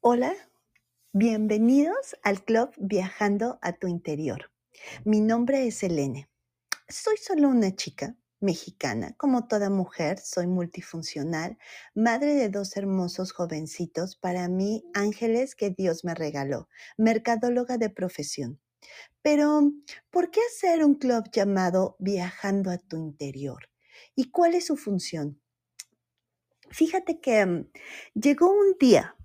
Hola, bienvenidos al club Viajando a tu interior. Mi nombre es Elene. Soy solo una chica mexicana. Como toda mujer, soy multifuncional, madre de dos hermosos jovencitos, para mí ángeles que Dios me regaló, mercadóloga de profesión. Pero, ¿por qué hacer un club llamado Viajando a tu interior? ¿Y cuál es su función? Fíjate que mm, llegó un día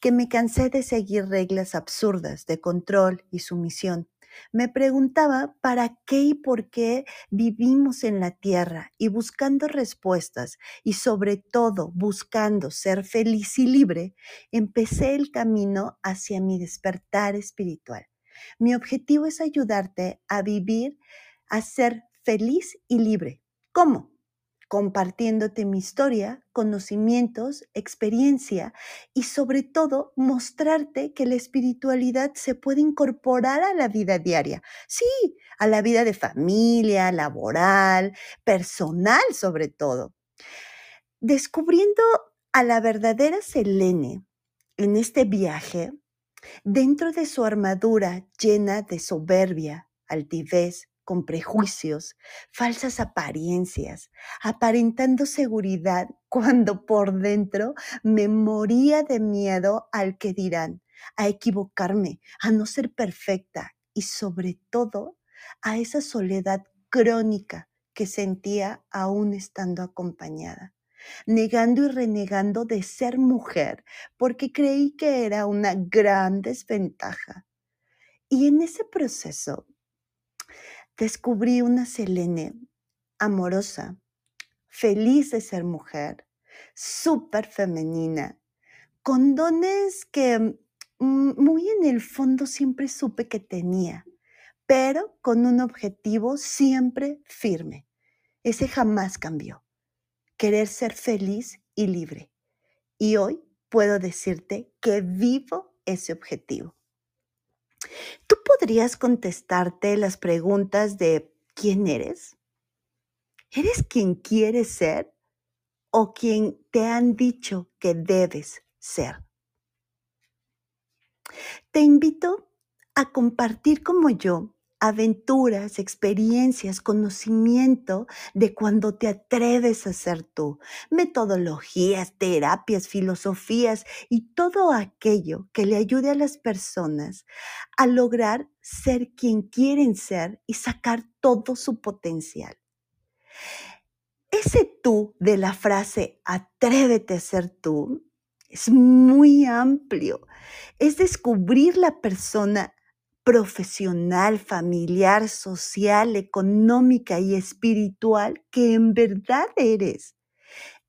que me cansé de seguir reglas absurdas de control y sumisión. Me preguntaba para qué y por qué vivimos en la tierra y buscando respuestas y sobre todo buscando ser feliz y libre, empecé el camino hacia mi despertar espiritual. Mi objetivo es ayudarte a vivir, a ser feliz y libre. ¿Cómo? Compartiéndote mi historia, conocimientos, experiencia y sobre todo mostrarte que la espiritualidad se puede incorporar a la vida diaria. Sí, a la vida de familia, laboral, personal sobre todo. Descubriendo a la verdadera Selene en este viaje, dentro de su armadura llena de soberbia, altivez, con prejuicios, falsas apariencias, aparentando seguridad cuando por dentro me moría de miedo al que dirán, a equivocarme, a no ser perfecta y sobre todo a esa soledad crónica que sentía aún estando acompañada negando y renegando de ser mujer porque creí que era una gran desventaja. Y en ese proceso descubrí una Selene amorosa, feliz de ser mujer, súper femenina, con dones que mm, muy en el fondo siempre supe que tenía, pero con un objetivo siempre firme. Ese jamás cambió. Querer ser feliz y libre. Y hoy puedo decirte que vivo ese objetivo. ¿Tú podrías contestarte las preguntas de quién eres? ¿Eres quien quieres ser o quien te han dicho que debes ser? Te invito a compartir como yo aventuras, experiencias, conocimiento de cuando te atreves a ser tú, metodologías, terapias, filosofías y todo aquello que le ayude a las personas a lograr ser quien quieren ser y sacar todo su potencial. Ese tú de la frase atrévete a ser tú es muy amplio. Es descubrir la persona profesional, familiar, social, económica y espiritual que en verdad eres.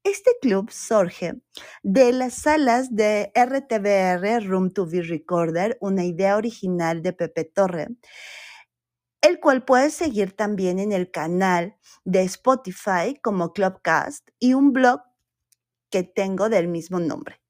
Este club surge de las salas de RTBR Room to Be Recorder, una idea original de Pepe Torre, el cual puedes seguir también en el canal de Spotify como Clubcast y un blog que tengo del mismo nombre.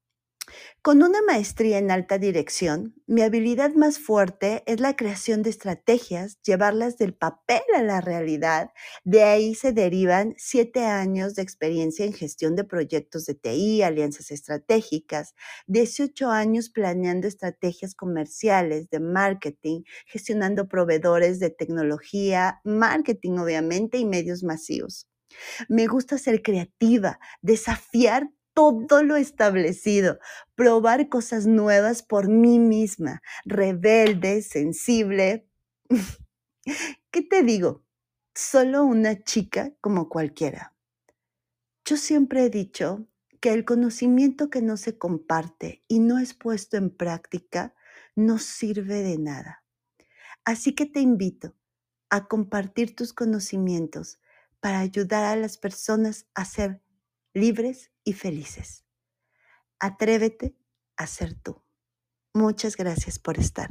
Con una maestría en alta dirección, mi habilidad más fuerte es la creación de estrategias, llevarlas del papel a la realidad. De ahí se derivan siete años de experiencia en gestión de proyectos de TI, alianzas estratégicas, 18 años planeando estrategias comerciales, de marketing, gestionando proveedores de tecnología, marketing obviamente y medios masivos. Me gusta ser creativa, desafiar todo lo establecido, probar cosas nuevas por mí misma, rebelde, sensible. ¿Qué te digo? Solo una chica como cualquiera. Yo siempre he dicho que el conocimiento que no se comparte y no es puesto en práctica no sirve de nada. Así que te invito a compartir tus conocimientos para ayudar a las personas a ser libres y felices. Atrévete a ser tú. Muchas gracias por estar.